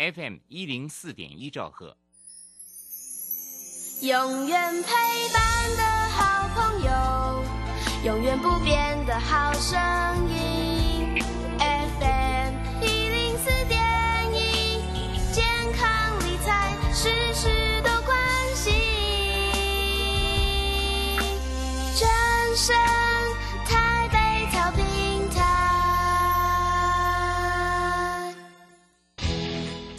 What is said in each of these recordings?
FM 一零四点一兆赫。永远陪伴的好朋友，永远不变的好声音。FM 一零四点一，健康理财事事都关心。正声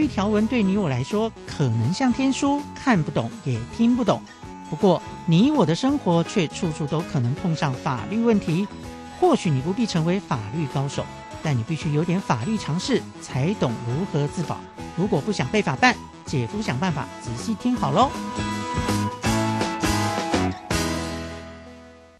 律条文对你我来说可能像天书，看不懂也听不懂。不过，你我的生活却处处都可能碰上法律问题。或许你不必成为法律高手，但你必须有点法律常识，才懂如何自保。如果不想被法办，姐夫想办法，仔细听好喽。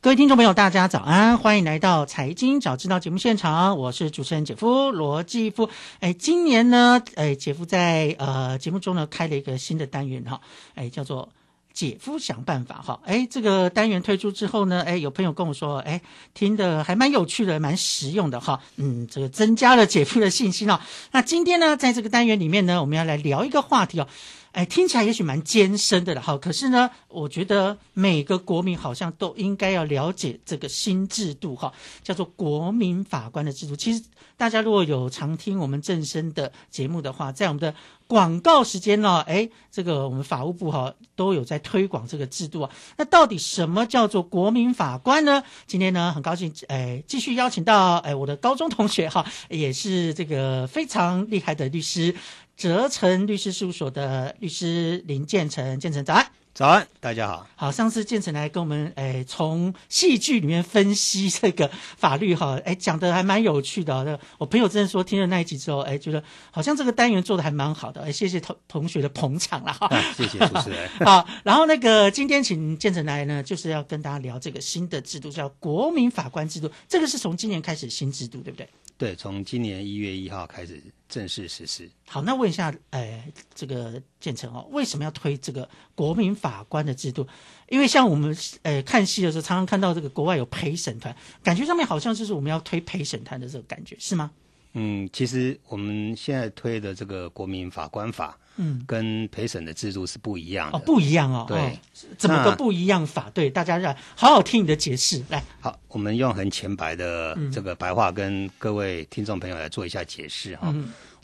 各位听众朋友，大家早安，欢迎来到财经早知道节目现场，我是主持人姐夫罗继夫。哎，今年呢，哎，姐夫在呃节目中呢开了一个新的单元哈，哎，叫做姐夫想办法哈。哎，这个单元推出之后呢，哎，有朋友跟我说，哎，听的还蛮有趣的，蛮实用的哈。嗯，这个增加了姐夫的信心哦。那今天呢，在这个单元里面呢，我们要来聊一个话题哦。哎，听起来也许蛮艰深的了哈，可是呢，我觉得每个国民好像都应该要了解这个新制度哈，叫做国民法官的制度。其实大家如果有常听我们正声的节目的话，在我们的广告时间呢，哎，这个我们法务部哈都有在推广这个制度啊。那到底什么叫做国民法官呢？今天呢，很高兴哎，继续邀请到哎我的高中同学哈，也是这个非常厉害的律师。泽成律师事务所的律师林建成，建成早安，早安，大家好。好，上次建成来跟我们，诶，从戏剧里面分析这个法律哈，哎，讲的还蛮有趣的。我朋友真的说听了那一集之后，哎，觉得好像这个单元做的还蛮好的。哎，谢谢同同学的捧场了哈。谢谢主持人。好，然后那个今天请建成来呢，就是要跟大家聊这个新的制度，叫国民法官制度。这个是从今年开始新制度，对不对？对，从今年一月一号开始正式实施。好，那问一下，诶，这个建成哦，为什么要推这个国民法官的制度？因为像我们呃看戏的时候，常常看到这个国外有陪审团，感觉上面好像就是我们要推陪审团的这个感觉，是吗？嗯，其实我们现在推的这个国民法官法，嗯，跟陪审的制度是不一样的，哦，不一样哦，对，怎么个不一样法？对，大家让好好听你的解释，来，好，我们用很浅白的这个白话跟各位听众朋友来做一下解释哈。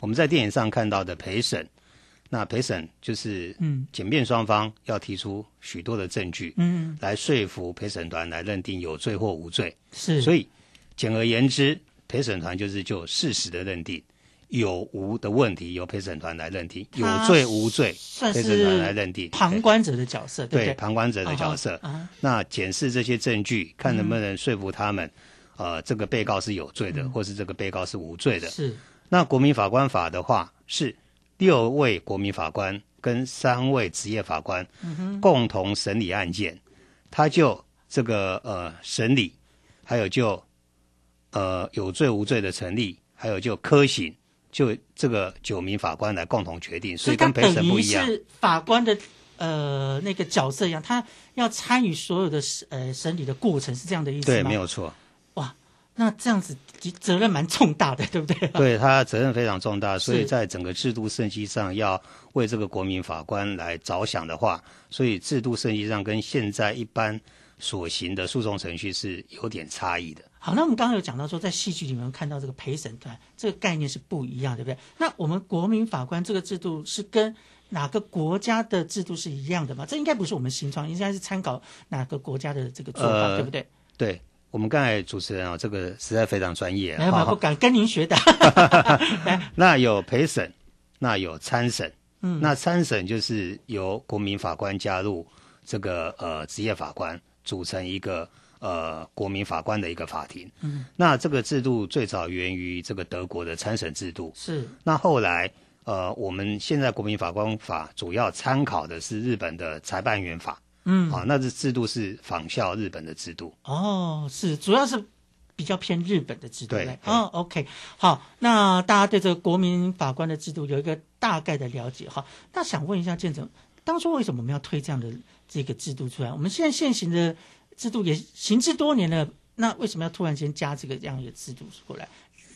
我们在电影上看到的陪审，那陪审就是嗯，检辩双方要提出许多的证据，嗯，来说服陪审团来认定有罪或无罪，是，所以简而言之。陪审团就是就事实的认定，有无的问题由陪审团来认定，有罪无罪陪审团来认定。旁观者的角色，对旁观者的角色。那检视这些证据，看能不能说服他们，呃，这个被告是有罪的，或是这个被告是无罪的。是。那国民法官法的话，是六位国民法官跟三位职业法官共同审理案件，他就这个呃审理，还有就。呃，有罪无罪的成立，还有就科刑，就这个九名法官来共同决定，所以跟陪审不一样。是法官的呃那个角色一样，他要参与所有的呃审理的过程，是这样的意思吗？对，没有错。哇，那这样子责任蛮重大的，对不对？对他责任非常重大，所以在整个制度设计上要为这个国民法官来着想的话，所以制度设计上跟现在一般所行的诉讼程序是有点差异的。好，那我们刚刚有讲到说，在戏剧里面看到这个陪审团这个概念是不一样，对不对？那我们国民法官这个制度是跟哪个国家的制度是一样的吗？这应该不是我们新创，应该是参考哪个国家的这个做法，呃对不对？对我们刚才主持人啊，这个实在非常专业没有，没有，哈 不敢跟您学的。那有陪审，那有参审，嗯那参审就是由国民法官加入这个呃职业法官，组成一个呃国民法官的一个法庭。嗯，那这个制度最早源于这个德国的参审制度。是那后来呃，我们现在国民法官法主要参考的是日本的裁判员法。嗯啊，那这制度是仿效日本的制度。哦，是主要是比较偏日本的制度对嘞。哦，OK，好，那大家对这个国民法官的制度有一个大概的了解哈。那想问一下建成，当初为什么我们要推这样的这个制度出来？我们现在现行的制度也行之多年了，那为什么要突然间加这个这样一个制度过来？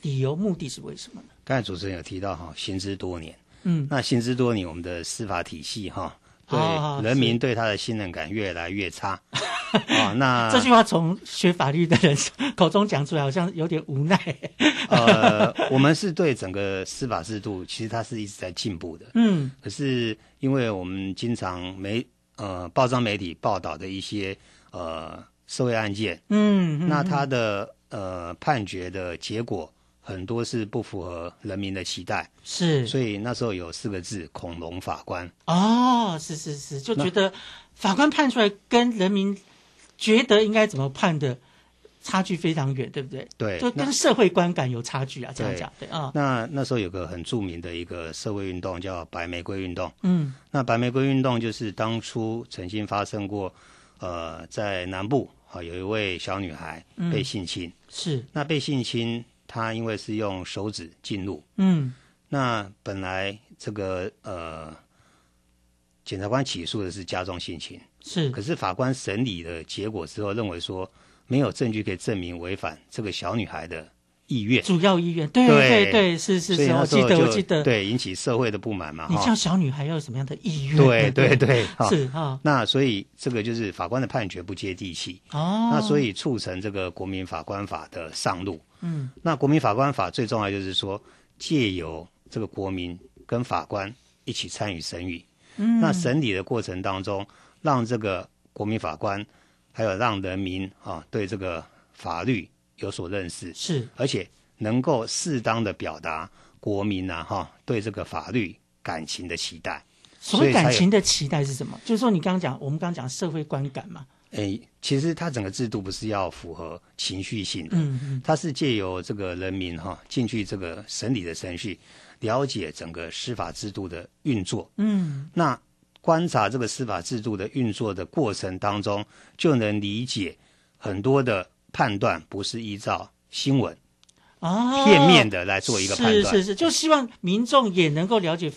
理由目的是为什么呢？刚才主持人有提到哈，行之多年。嗯，那行之多年，我们的司法体系哈，对哦人民是对他的信任感越来越差啊。那这句话从学法律的人口中讲出来，好像有点无奈。呃，我们是对整个司法制度，其实它是一直在进步的。嗯可是因为我们经常媒呃报章媒体报道的一些呃社会案件，嗯，嗯那他的呃判决的结果很多是不符合人民的期待，是。所以那时候有四个字“恐龙法官”。哦，是是是，就觉得法官判出来跟人民觉得应该怎么判的差距非常远，对不对？对，就跟社会观感有差距啊，这样对讲对啊，那那时候有个很著名的一个社会运动叫白玫瑰运动。嗯。那白玫瑰运动就是当初曾经发生过，呃，在南部啊有一位小女孩嗯。被性侵。是。那被性侵，她因为是用手指进入，嗯。那本来这个呃，检察官起诉的是加重性侵，是。可是法官审理的结果之后认为说没有证据可以证明违反这个小女孩的意愿，主要意愿，对对对对，是是是，我记得我记得，对引起社会的不满嘛，你叫小女孩要有什么样的意愿？对对对？是啊，那所以这个就是法官的判决不接地气，哦，那所以促成这个国民法官法的上路。嗯。那国民法官法最重要就是说，借由这个国民跟法官一起参与审理，嗯，那审理的过程当中，让这个国民法官还有让人民啊对这个法律有所认识，是而且能够适当的表达国民呐、哈对这个法律感情的期待。所谓感情的期待是什么？就是说你刚刚讲，我们刚刚讲社会观感嘛，诶，其实它整个制度不是要符合情绪性的，嗯嗯它是借由这个人民哈进去这个审理的程序，了解整个司法制度的运作。嗯那观察这个司法制度的运作的过程当中，就能理解很多的判断不是依照新闻啊，片面的来做一个判断。是是是，就希望民众也能够了解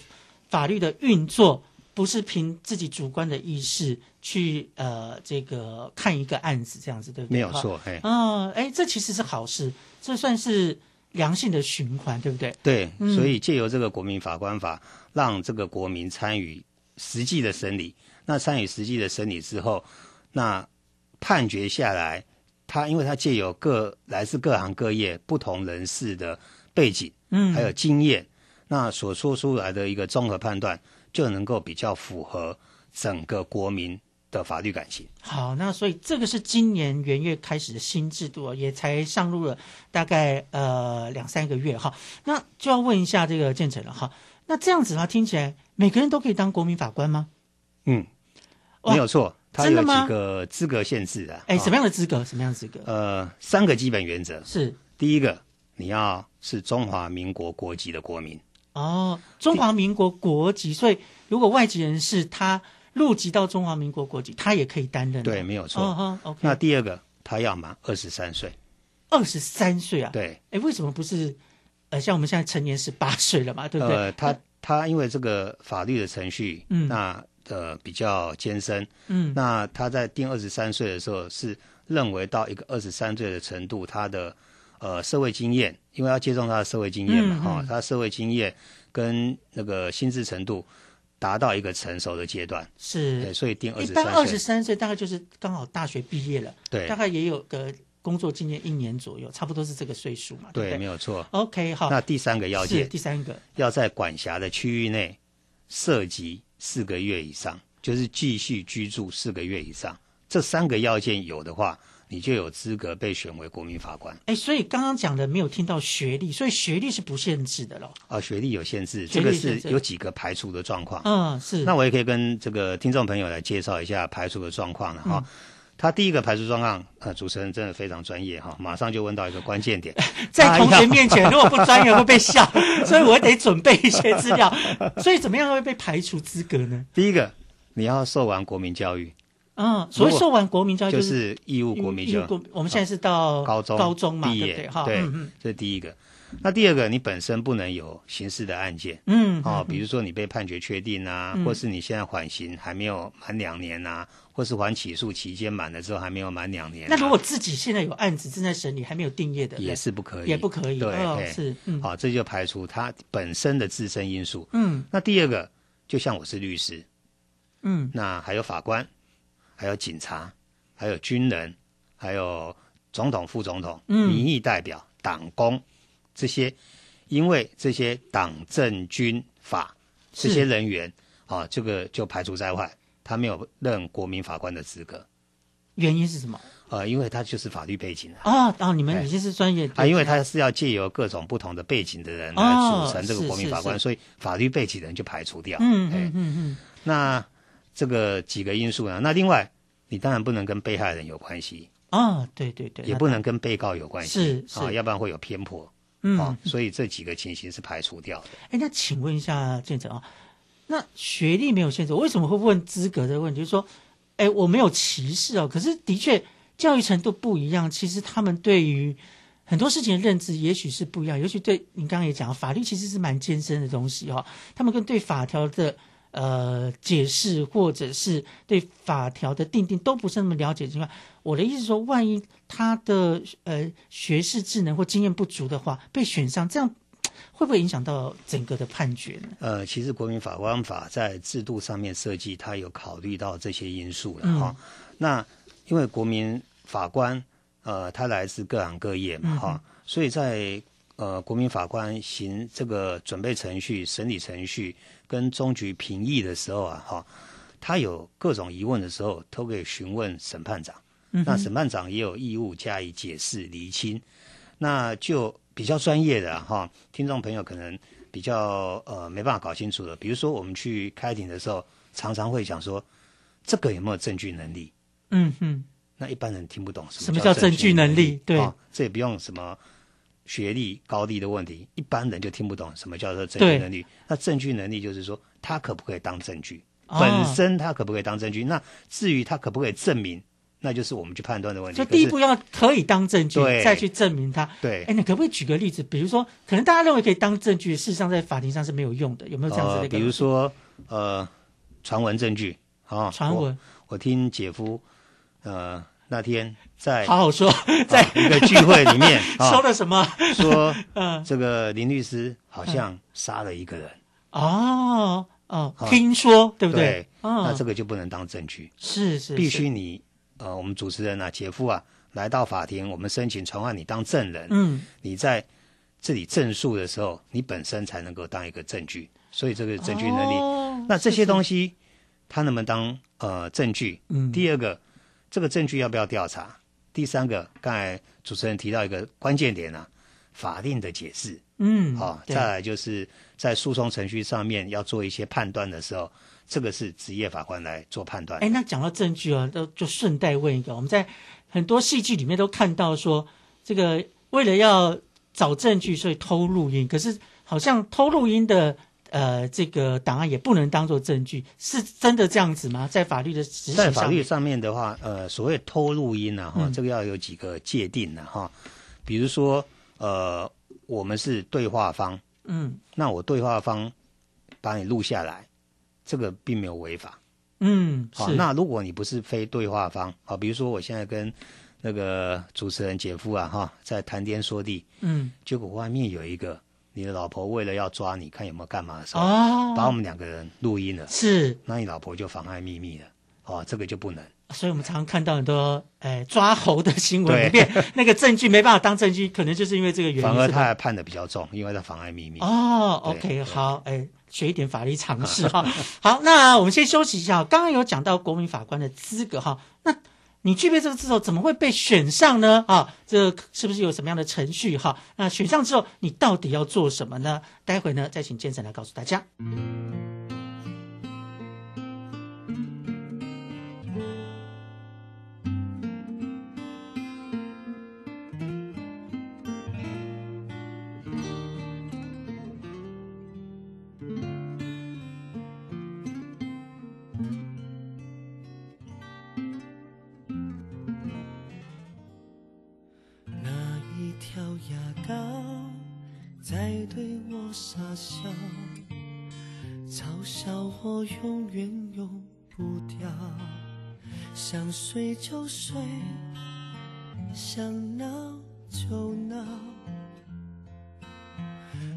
法律的运作，不是凭自己主观的意识去呃这个看一个案子这样子，对不对？没有错，哎，哦，哎，这其实是好事，这算是良性的循环，对不对？对，嗯所以借由这个国民法官法，让这个国民参与实际的审理。那参与实际的审理之后，那判决下来，他因为他借由各来自各行各业不同人士的背景，嗯，还有经验，那所说出来的一个综合判断，就能够比较符合整个国民的法律感情。好，那所以这个是今年元月开始的新制度哦，也才上路了大概呃两三个月哈。那就要问一下这个建成了哈。那这样子的话，听起来每个人都可以当国民法官吗？嗯，哇没有错，他有几个资格限制的。哎，啊什么样的资格？什么样的资格？呃，三个基本原则。是第一个，你要是中华民国国籍的国民；哦，中华民国国籍，所以如果外籍人士他入籍到中华民国国籍，他也可以担任哦。对，没有错。那第二个，他要满二十三岁。二十三岁啊？对，哎，为什么不是呃像我们现在成年十八岁了嘛？对不对？呃，他他因为这个法律的程序，嗯。那呃比较艰深，嗯，那他在定二十三岁的时候是认为到一个二十三岁的程度，他的呃社会经验，因为要接种他的社会经验嘛，嗯哈、嗯他社会经验跟那个心智程度达到一个成熟的阶段，对，是。所以定二十一般二十，三岁大概就是刚好大学毕业了，对。大概也有个工作经验一年左右，差不多是这个岁数嘛，对对，对没有错。？OK，好，那第三个要是件，第三个，要在管辖的区域内涉及四个月以上，就是继续居住四个月以上，这三个要件有的话，你就有资格被选为国民法官。哎，所以刚刚讲的没有听到学历，所以学历是不限制的咯。啊，学历有限制，学这个是有几个排除的状况。嗯，是。那我也可以跟这个听众朋友来介绍一下排除的状况了哈。他第一个排除状况，呃，主持人真的非常专业哈，马上就问到一个关键点，在同学面前如果不专业会被笑，所以我得准备一些资料。所以怎么样会被排除资格呢？第一个，你要受完国民教育，嗯，所谓受完国民教育就是是义务国民教育，我们现在是到高中高中嘛，毕业对不对？这是第一个。那第二个，你本身不能有刑事的案件，嗯，哦，嗯比如说你被判决确定啊，嗯。或是你现在缓刑还没有满两年啊，或是缓起诉期间满了之后还没有满两年啊、那如果自己现在有案子正在审理，还没有定业的，也是不可以，也不可以，对，是，嗯，好、这就排除他本身的自身因素。嗯。那第二个，就像我是律师，嗯。那还有法官，还有警察，还有军人，还有总统、副总统、嗯。民意代表、党工这些，因为这些党政军法这些人员啊，这个就排除在外，他没有任国民法官的资格。原因是什么？呃，因为他就是法律背景啊。哦哦，你们已经是专业啊，因为他是要借由各种不同的背景的人来哦组成这个国民法官，所以法律背景的人就排除掉。嗯哎嗯嗯嗯，那这个几个因素呢？那另外，你当然不能跟被害人有关系，哦，对对对，也不能跟被告有关系，是是啊，要不然会有偏颇。嗯啊，所以这几个情形是排除掉的。哎，那请问一下建成啊，那学历没有限制，我为什么会问资格的问题？就是说，哎，我没有歧视哦，可是的确教育程度不一样，其实他们对于很多事情的认知也许是不一样，尤其对你刚刚也讲，法律其实是蛮艰深的东西哦，他们跟对法条的。呃，解释或者是对法条的定定都不是那么了解的情况，我的意思是说，万一他的呃学识智能或经验不足的话，被选上，这样会不会影响到整个的判决呢？呃，其实国民法官法在制度上面设计，它有考虑到这些因素了嗯哈、那因为国民法官呃，他来自各行各业嘛哈、所以在呃国民法官行这个准备程序、审理程序跟终局评议的时候啊哈、他有各种疑问的时候，都可以询问审判长。那审判长也有义务加以解释厘清。那就比较专业的啊哈，听众朋友可能比较呃没办法搞清楚的，比如说我们去开庭的时候，常常会讲说这个有没有证据能力？嗯哼，那一般人听不懂什什么么叫证据能力对哦这也不用什么学历高低的问题，一般人就听不懂什么叫做证据能力。那证据能力就是说他可不可以当证据，哦本身他可不可以当证据？那至于他可不可以证明，那就是我们去判断的问题。就第一步要可以当证据，对再去证明它。对哎，，你可不可以举个例子？比如说，可能大家认为可以当证据，事实上在法庭上是没有用的，有没有这样子的？比如说呃传闻证据啊，传闻我，我听姐夫呃那天在 好好说，在啊一个聚会里面啊 说了什么？说 嗯，这个林律师好像杀了一个人，哦哦，啊听说对不对对？哦，那这个就不能当证据，是是必须你呃我们主持人啊姐夫啊来到法庭，我们申请传唤你当证人，嗯你在这里证述的时候，你本身才能够当一个证据，所以这个证据能力。哦那这些东西，他能不能当呃证据？嗯第二个，这个证据要不要调查？第三个，刚才主持人提到一个关键点啊，法令的解释。嗯好、对再来就是在诉讼程序上面要做一些判断的时候，这个是职业法官来做判断。哎，那讲到证据啊，都就顺带问一个，我们在很多戏剧里面都看到说，这个为了要找证据，所以偷录音，可是好像偷录音的呃这个档案也不能当做证据，是真的这样子吗？在法律的执行在上面，法律上面的话，呃，所谓偷录音呢、哈、嗯这个要有几个界定呢、哈。比如说，呃，我们是对话方，嗯。那我对话方把你录下来，这个并没有违法。嗯，好、是。那如果你不是非对话方，好、比如说我现在跟那个主持人姐夫啊，哈，在谈天说地，嗯。结果外面有一个你的老婆为了要抓你看有没有干嘛的时候，哦，把我们两个人录音了，是，那你老婆就妨碍秘密了，哦，这个就不能。所以我们常常看到很多哎抓猴的新闻里面，那个证据没办法当证据，可能就是因为这个原因，反而是他还判的比较重，因为他妨碍秘密。哦，OK，好，哎，学一点法律常识哈。好，那我们先休息一下。刚刚有讲到国民法官的资格哈，那你具备这个资格，怎么会被选上呢？啊，这是不是有什么样的程序哈？那选上之后，你到底要做什么呢？待会呢，再请建成来告诉大家。那就睡，想闹就闹，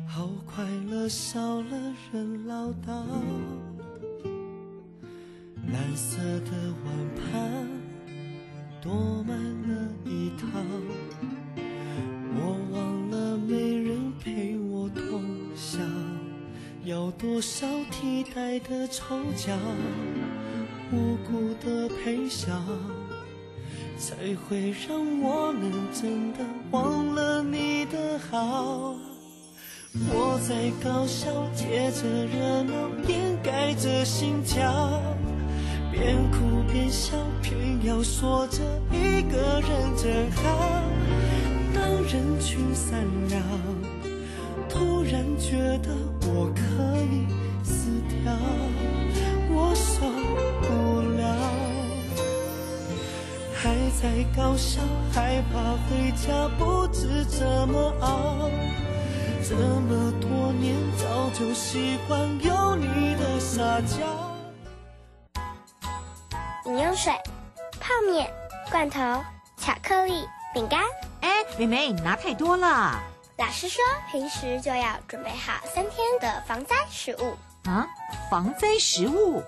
好快乐少了人唠叨。蓝色的碗盘多满了一套，我忘了没人陪我通宵，要多少替代的丑角，无辜的陪笑，才会让我们真的忘了你的好。我在高笑，借着热闹掩盖着心跳。边哭边笑，偏要说着一个人真好。当人群散了，突然觉得我可以死掉，在高笑，害怕回家不知怎么熬。这么多年，早就习惯有你的撒娇。饮用水、泡面、罐头、巧克力、饼干。哎，妹妹，你拿太多了。老师说，平时就要准备好三天的防灾食物。啊，防灾食物？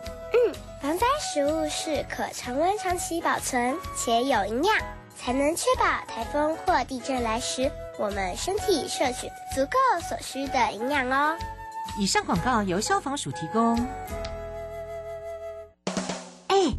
防灾食物是可常温长期保存且有营养，才能确保台风或地震来时，我们身体摄取足够所需的营养哦。以上广告由消防署提供。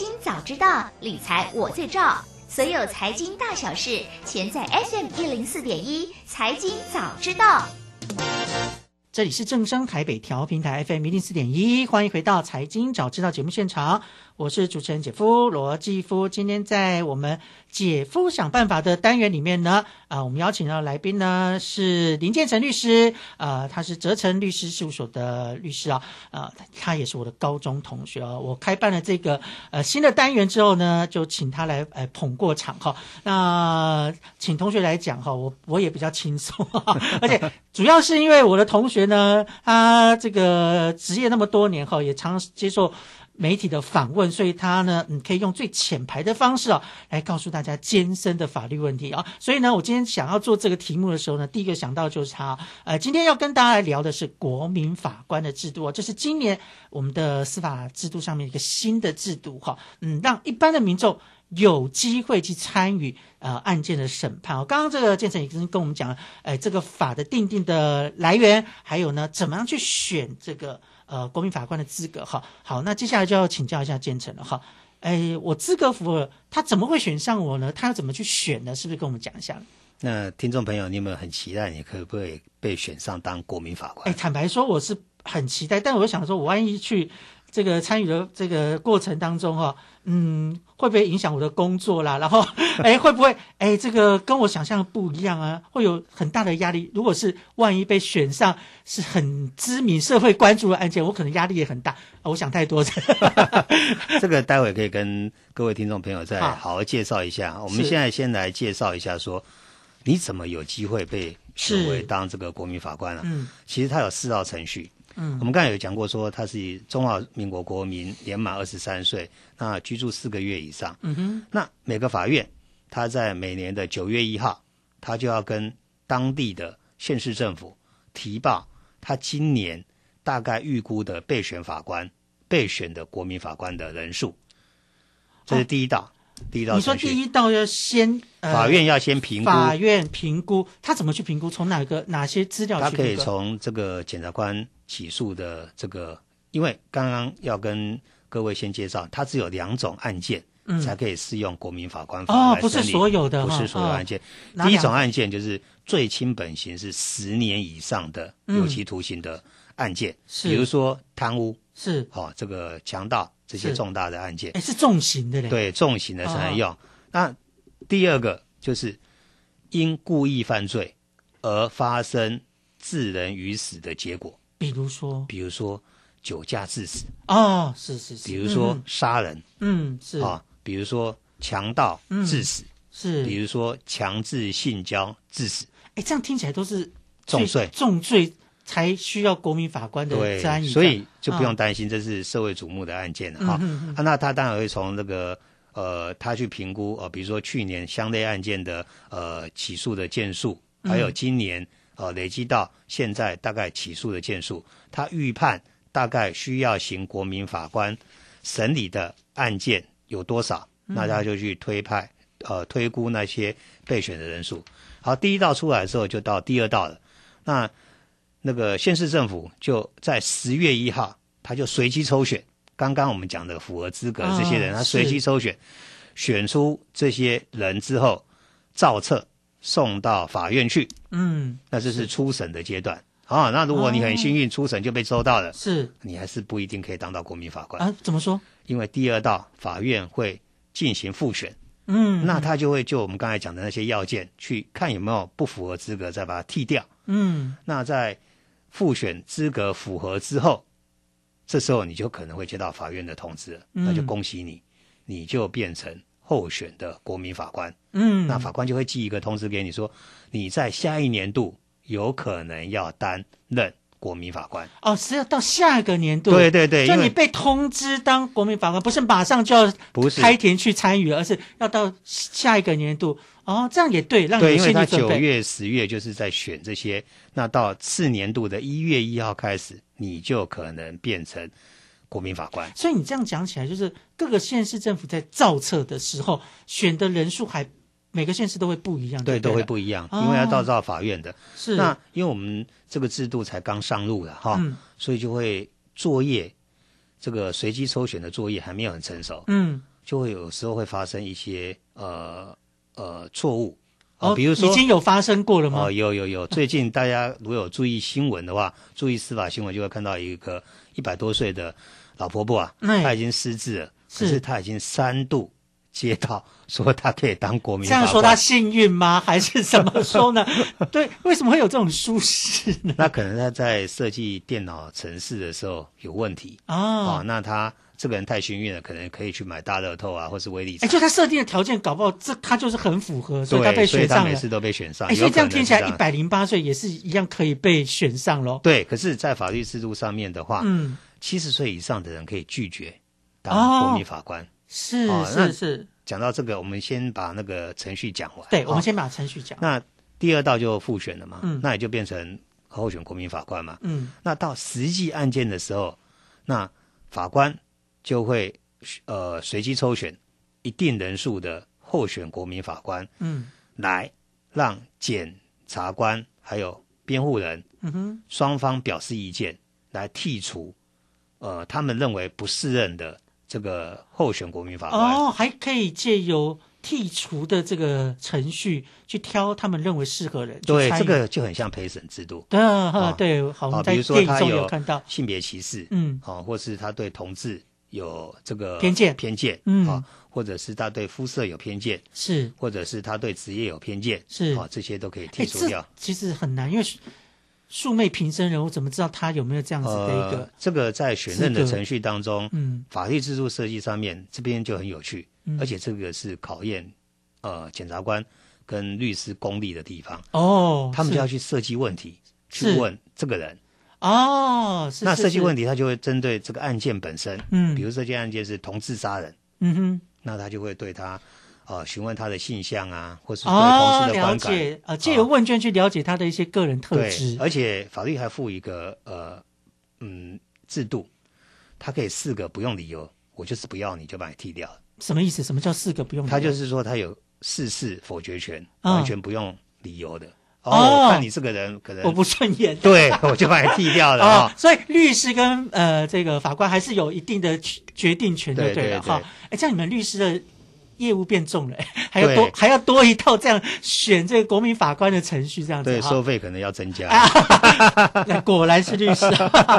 经早知道，理财我最照。所有财经大小事，全在 FM 一零四点一。财经早知道。这里是正声台北调平台 FM 一零四点一，欢迎回到财经早知道节目现场，我是主持人姐夫罗继夫。今天在我们姐夫想办法的单元里面呢，啊，我们邀请到的来宾呢是林建成律师，啊，他是泽成律师事务所的律师啊，啊，他也是我的高中同学啊。我开办了这个呃新的单元之后呢，就请他来呃捧过场哈。那请同学来讲哈，我我也比较轻松，而且主要是因为我的同学。呢，他这个职业那么多年哈，也常接受媒体的访问，所以他呢，嗯，可以用最浅白的方式哦，来告诉大家艰深的法律问题啊。所以呢，我今天想要做这个题目的时候呢，第一个想到就是他。呃，今天要跟大家来聊的是国民法官的制度哦，这是今年我们的司法制度上面一个新的制度哈，嗯，让一般的民众。有机会去参与呃案件的审判哦。刚刚这个建成已经跟我们讲了，哎，这个法的定定的来源，还有呢，怎么样去选这个呃国民法官的资格哈。好，那接下来就要请教一下建成了哈。哎，我资格符合，他怎么会选上我呢？他要怎么去选呢？是不是跟我们讲一下？那听众朋友，你有没有很期待你可不可以被选上当国民法官？哎，坦白说，我是很期待，但我想说，我万一去。这个参与的这个过程当中哈，嗯，会不会影响我的工作啦？然后，哎，会不会哎，这个跟我想象的不一样啊？会有很大的压力。如果是万一被选上，是很知名、社会关注的案件，我可能压力也很大。我想太多。这个待会可以跟各位听众朋友再好好介绍一下。我们现在先来介绍一下，说你怎么有机会被选为当这个国民法官啊？嗯，其实它有四道程序。嗯，我们刚才有讲过，说他是中华民国国民，年满二十三岁，那居住四个月以上。嗯哼，那每个法院，他在每年的九月一号，他就要跟当地的县市政府提报他今年大概预估的备选法官、备选的国民法官的人数。这是第一道，第一道。你说第一道要先法院要先评估，法院评估他怎么去评估？从哪个哪些资料？他可以从这个检察官。起诉的这个，因为刚刚要跟各位先介绍，它只有两种案件才可以适用国民法官法哦，不是所有的，不是所有案件。第一种案件就是最轻本刑是十年以上的有期徒刑的案件，比如说贪污是哦，这个强盗这些重大的案件，哎，是重刑的嘞，对，重刑的才能用。那第二个就是因故意犯罪而发生致人于死的结果。比如说，比如说酒驾致死哦，是是是。比如说杀人，嗯，是啊。比如说强盗致死，是。比如说强制性交致死，哎，这样听起来都是重罪，重罪才需要国民法官的参与，所以就不用担心这是社会瞩目的案件了哈。那他当然会从那个呃，他去评估呃，比如说去年相类案件的呃起诉的件数，还有今年。呃，累积到现在大概起诉的件数，他预判大概需要行国民法官审理的案件有多少？那他就去推派，呃，推估那些备选的人数。好，第一道出来的时候，就到第二道了。那那个县市政府就在十月一号，他就随机抽选，刚刚我们讲的符合资格这些人，他随机抽选，选出这些人之后造册。送到法院去，嗯，那这是初审的阶段啊。那如果你很幸运，初审就被抽到了，是，你还是不一定可以当到国民法官啊？怎么说？因为第二道法院会进行复选，嗯，那他就会就我们刚才讲的那些要件去看有没有不符合资格，再把它剔掉，嗯。那在复选资格符合之后，这时候你就可能会接到法院的通知，那就恭喜你，你就变成。候选的国民法官，嗯，那法官就会寄一个通知给你，说你在下一年度有可能要担任国民法官。哦，是要到下一个年度？对对对，就你被通知当国民法官，不是马上就要不是开庭去参与，而是要到下一个年度。哦，这样也对，让对，因为他九月、十月就是在选这些，那到次年度的一月一号开始，你就可能变成。国民法官，所以你这样讲起来，就是各个县市政府在造册的时候选的人数还每个县市都会不一样，对，对，都会不一样，哦因为要到到法院的。是。那因为我们这个制度才刚上路了哈，嗯。所以就会作业这个随机抽选的作业还没有很成熟，嗯，就会有时候会发生一些呃呃错误。哦比如说已经有发生过了吗？哦，有有有，最近大家如果有注意新闻的话，注意司法新闻，就会看到一个一百多岁的老婆婆啊，哎她已经失智了，可是是她已经三度接到 说她可以当国民这样说他幸运吗？还是怎么说呢？对，为什么会有这种舒适呢？那可能他在设计电脑程式的时候有问题哦那他这个人太幸运了，可能可以去买大乐透啊，或是威力彩。哎，就他设定的条件，搞不好这他就是很符合，所以他被选上每次都被选上。哎，所以这样听起来一百零八岁也是一样可以被选上喽。对，可是，在法律制度上面的话，嗯，七十岁以上的人可以拒绝哦当国民法官。是是是，讲到这个，我们先把那个程序讲完。对，我哦们先把程序讲。那第二道就复选了嘛，嗯那也就变成候选国民法官嘛。嗯，那到实际案件的时候，那法官就会呃随机抽选一定人数的候选国民法官，嗯来让检察官还有辩护人嗯哼，双方表示意见，来剔除呃他们认为不适任的这个候选国民法官。哦，还可以借由剔除的这个程序去挑他们认为适合人。去对，这个就很像陪审制度。对啊啊对好我们啊，在比如说电影有有看到性别歧视，嗯好，或是他对同志有这个偏见偏见，嗯好，或者是他对肤色有偏见，是或者是他对职业有偏见，是好，这些都可以剔除掉。其实很难，因为素昧平生人，我怎么知道他有没有这样子的一个呃？，这个在选任的程序当中，嗯法律制度设计上面这边就很有趣，嗯而且这个是考验呃检察官跟律师功力的地方。哦他们就要去设计问题，去是问这个人。哦，是那设计问题，他就会针对这个案件本身，嗯比如这件案件是同志杀人，嗯哼，那他就会对他呃询问他的性向啊，或是对哦同，志的了观感。解，呃，借由问卷去了解他的一些个人特对质，，而且法律还附一个呃嗯制度，他可以四个不用理由，我就是不要你就把你踢掉了。什么意思？什么叫四个不用理由？他就是说他有事事否决权，嗯完全不用理由的。哦哦，我看你这个人可能我不顺眼，对我就把你剃掉了哦啊。所以律师跟呃这个法官还是有一定的决决定权，的对对了哈。哎，这样你们律师的业务变重了，哎 还要多还要多一套这样选这个国民法官的程序，这样子对，收费可能要增加。那果然是律师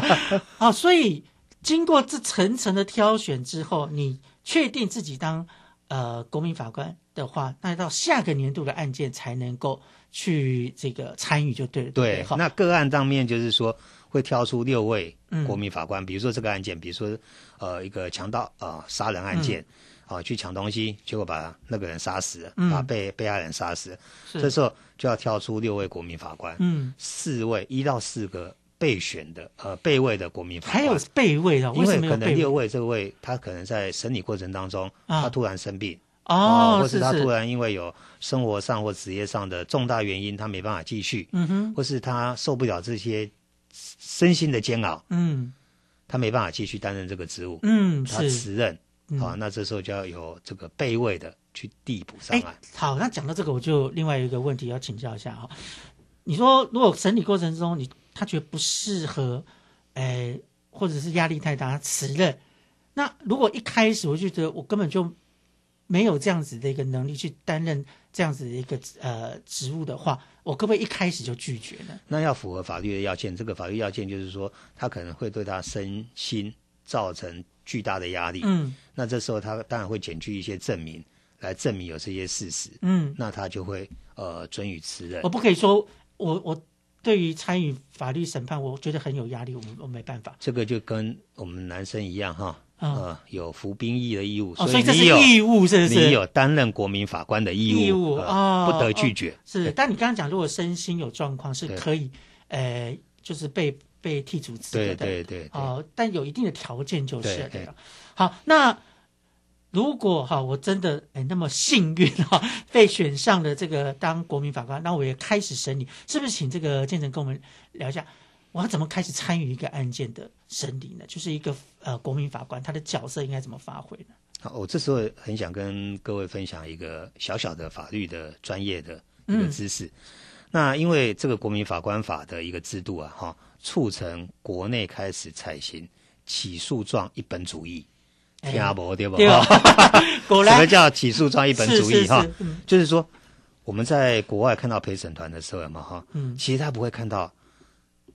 啊！所以经过这层层的挑选之后，你确定自己当呃国民法官的话，那到下个年度的案件才能够去这个参与就对了。对那个案当面就是说会挑出六位嗯国民法官，比如说这个案件，比如说呃一个强盗呃杀人案件。啊，去抢东西，结果把那个人杀死把被被害人杀死了。这时候就要跳出六位国民法官，嗯，四位一到四个备选的呃备位的国民法官，还有备位的，因为？可能六位这位他可能在审理过程当中，啊他突然生病，哦或是他突然因为有生活上或职业上的重大原因，他没办法继续，嗯哼或是他受不了这些身心的煎熬，嗯他没办法继续担任这个职务，嗯他辞任，嗯好、那这时候就要有这个备位的去递补上哎来。，好，那讲到这个，我就另外一个问题要请教一下哈。你说，如果审理过程中你他觉得不适合，哎，或者是压力太大，他辞任，那如果一开始我就觉得我根本就没有这样子的一个能力去担任这样子的一个呃职务的话，我可不可以一开始就拒绝呢？那要符合法律的要件，这个法律要件就是说，他可能会对他身心造成巨大的压力。嗯，那这时候他当然会减去一些证明来证明有这些事实。嗯那他就会呃准予辞任。我不可以说我我对于参与法律审判，我觉得很有压力，我我没办法。这个就跟我们男生一样哈，嗯呃，有服兵役的义务，哦所以这是你有义务是不是你有担任国民法官的义务，义务呃哦，不得拒绝哦。是，但你刚刚讲，如果身心有状况，是可以，呃，就是被被剔除资格的。对对对对哦，但有一定的条件就是了对。好，那如果哈，我真的哎那么幸运哈，被选上了这个当国民法官，那我也开始审理，是不是？请这个建成跟我们聊一下，我要怎么开始参与一个案件的审理呢？就是一个呃国民法官，他的角色应该怎么发挥呢？好，我这时候很想跟各位分享一个小小的法律的专业的一个嗯知识。那因为这个国民法官法的一个制度啊，哈，促成国内开始采行起诉状一本主义，听阿伯对不？对哦 果然什么叫起诉状一本主义？哈就是说我们在国外看到陪审团的时候，嘛哈？嗯其实他不会看到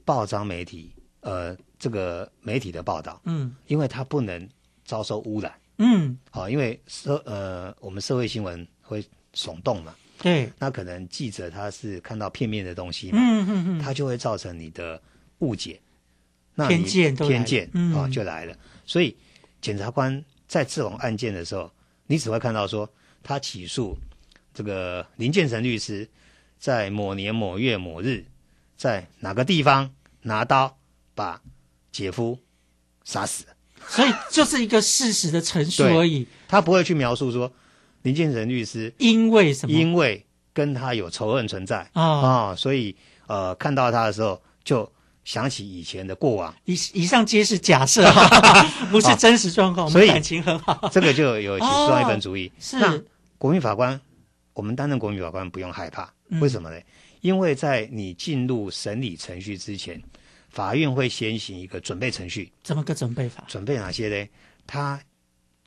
报章媒体，呃，这个媒体的报道，嗯因为他不能遭受污染。嗯，好，因为社呃，我们社会新闻会耸动嘛，对，那可能记者他是看到片面的东西嘛，嗯嗯嗯他就会造成你的误解，那偏见偏见嗯啊、就来了。所以检察官在这种案件的时候，你只会看到说他起诉这个林建成律师在某年某月某日在哪个地方拿刀把姐夫杀死。所以就是一个事实的陈述而已。他不会去描述说林建成律师因为什么？因为跟他有仇恨存在啊、哦所以呃看到他的时候就想起以前的过往，以以上皆是假设，不是真实状况。我所以们感情很好。这个就有其中一本主义。哦是那国民法官，我们担任国民法官不用害怕，嗯为什么呢？因为在你进入审理程序之前，法院会先行一个准备程序。怎么个准备法？准备哪些呢？他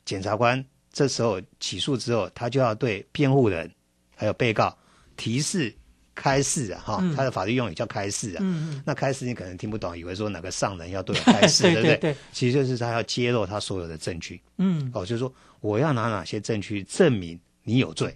检察官这时候起诉之后，他就要对辩护人还有被告提示开示啊，哈、嗯他的法律用语叫开示啊。嗯嗯那开示你可能听不懂，以为说哪个上人要对我开示，对不对？对对其实就是他要揭露他所有的证据。嗯，哦，就是说我要拿哪些证据证明你有罪。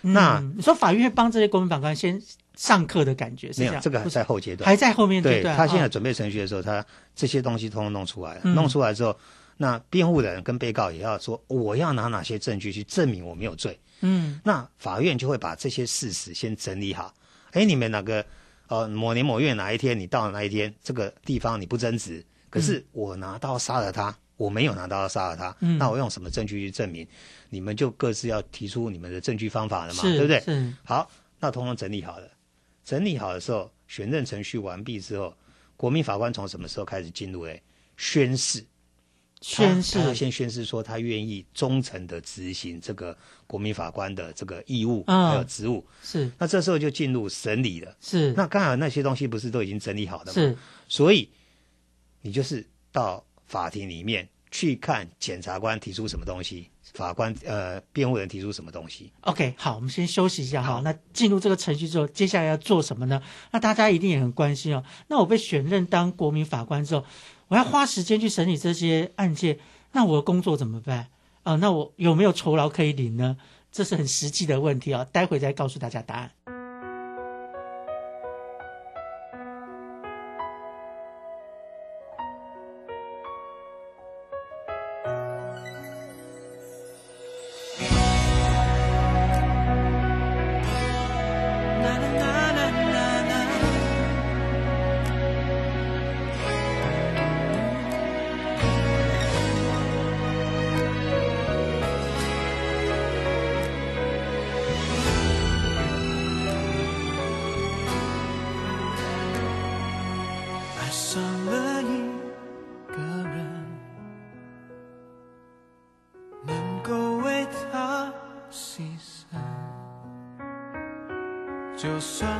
那嗯你说法院会帮这些国民法官先上课的感觉是这样？没有，这个还在后阶段，还在后面阶对段。哦他现在准备程序的时候，他这些东西通通弄出来了，嗯弄出来之后，那辩护人跟被告也要说，我要拿哪些证据去证明我没有罪。嗯那法院就会把这些事实先整理好。哎，你们哪个呃某年某月哪一天你到了那一天，这个地方你不争执，可是我拿刀杀了他，我没有拿刀杀了他，嗯那我用什么证据去证明？你们就各自要提出你们的证据方法了嘛，对不对？是好，那通通整理好了，整理好的时候，选任程序完毕之后，国民法官从什么时候开始进入？嘞？宣誓。宣誓他先宣誓说他愿意忠诚的执行这个国民法官的这个义务、嗯还有职务。是那这时候就进入审理了。是那刚好那些东西不是都已经整理好的吗？是。所以你就是到法庭里面去看检察官提出什么东西，法官呃辩护人提出什么东西。OK，好，我们先休息一下哈。那进入这个程序之后，接下来要做什么呢？那大家一定也很关心哦。那我被选任当国民法官之后，我要花时间去审理这些案件，那我的工作怎么办啊、那我有没有酬劳可以领呢？这是很实际的问题啊。待会再告诉大家答案。就算